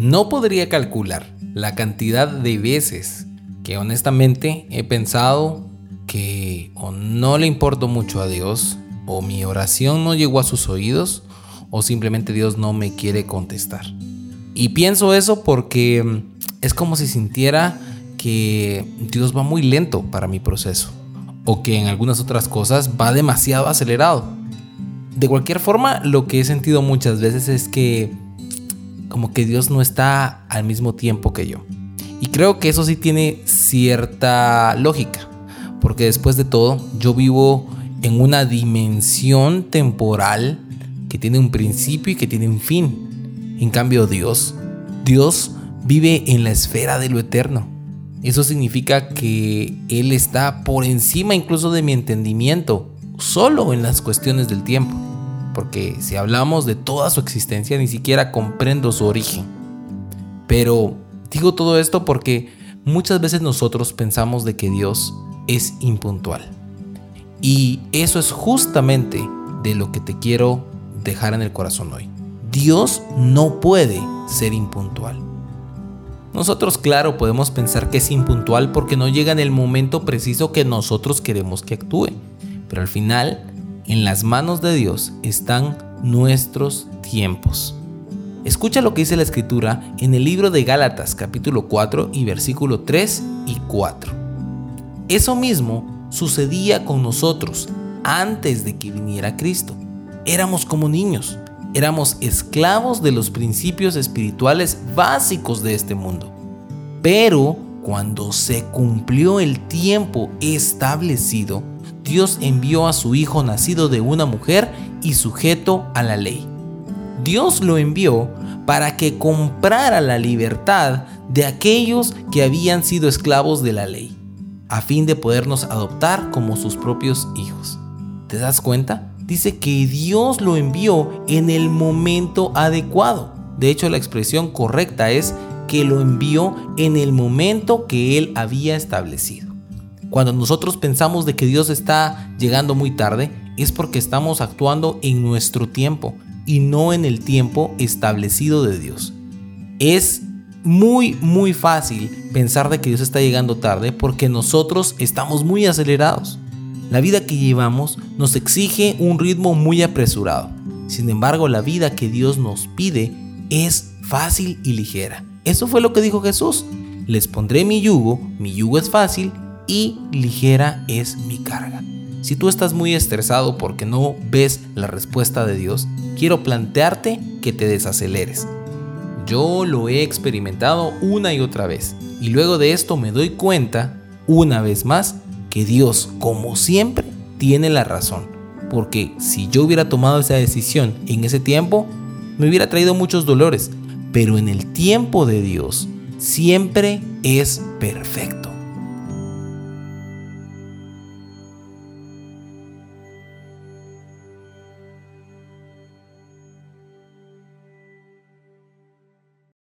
No podría calcular la cantidad de veces que honestamente he pensado que o no le importo mucho a Dios, o mi oración no llegó a sus oídos, o simplemente Dios no me quiere contestar. Y pienso eso porque mm, es como si sintiera que Dios va muy lento para mi proceso, o que en algunas otras cosas va demasiado acelerado. De cualquier forma, lo que he sentido muchas veces es que como que Dios no está al mismo tiempo que yo. Y creo que eso sí tiene cierta lógica, porque después de todo yo vivo en una dimensión temporal que tiene un principio y que tiene un fin. En cambio Dios, Dios vive en la esfera de lo eterno. Eso significa que Él está por encima incluso de mi entendimiento, solo en las cuestiones del tiempo. Porque si hablamos de toda su existencia, ni siquiera comprendo su origen. Pero digo todo esto porque muchas veces nosotros pensamos de que Dios es impuntual. Y eso es justamente de lo que te quiero dejar en el corazón hoy. Dios no puede ser impuntual. Nosotros, claro, podemos pensar que es impuntual porque no llega en el momento preciso que nosotros queremos que actúe. Pero al final, en las manos de Dios están nuestros tiempos. Escucha lo que dice la escritura en el libro de Gálatas capítulo 4 y versículo 3 y 4. Eso mismo sucedía con nosotros antes de que viniera Cristo. Éramos como niños, éramos esclavos de los principios espirituales básicos de este mundo. Pero cuando se cumplió el tiempo establecido, Dios envió a su Hijo nacido de una mujer y sujeto a la ley. Dios lo envió para que comprara la libertad de aquellos que habían sido esclavos de la ley, a fin de podernos adoptar como sus propios hijos. ¿Te das cuenta? Dice que Dios lo envió en el momento adecuado. De hecho, la expresión correcta es que lo envió en el momento que Él había establecido. Cuando nosotros pensamos de que Dios está llegando muy tarde, es porque estamos actuando en nuestro tiempo y no en el tiempo establecido de Dios. Es muy, muy fácil pensar de que Dios está llegando tarde porque nosotros estamos muy acelerados. La vida que llevamos nos exige un ritmo muy apresurado. Sin embargo, la vida que Dios nos pide es fácil y ligera. Eso fue lo que dijo Jesús. Les pondré mi yugo, mi yugo es fácil y ligera es mi carga. Si tú estás muy estresado porque no ves la respuesta de Dios, quiero plantearte que te desaceleres. Yo lo he experimentado una y otra vez y luego de esto me doy cuenta, una vez más, que Dios, como siempre, tiene la razón. Porque si yo hubiera tomado esa decisión en ese tiempo, me hubiera traído muchos dolores. Pero en el tiempo de Dios, siempre es perfecto.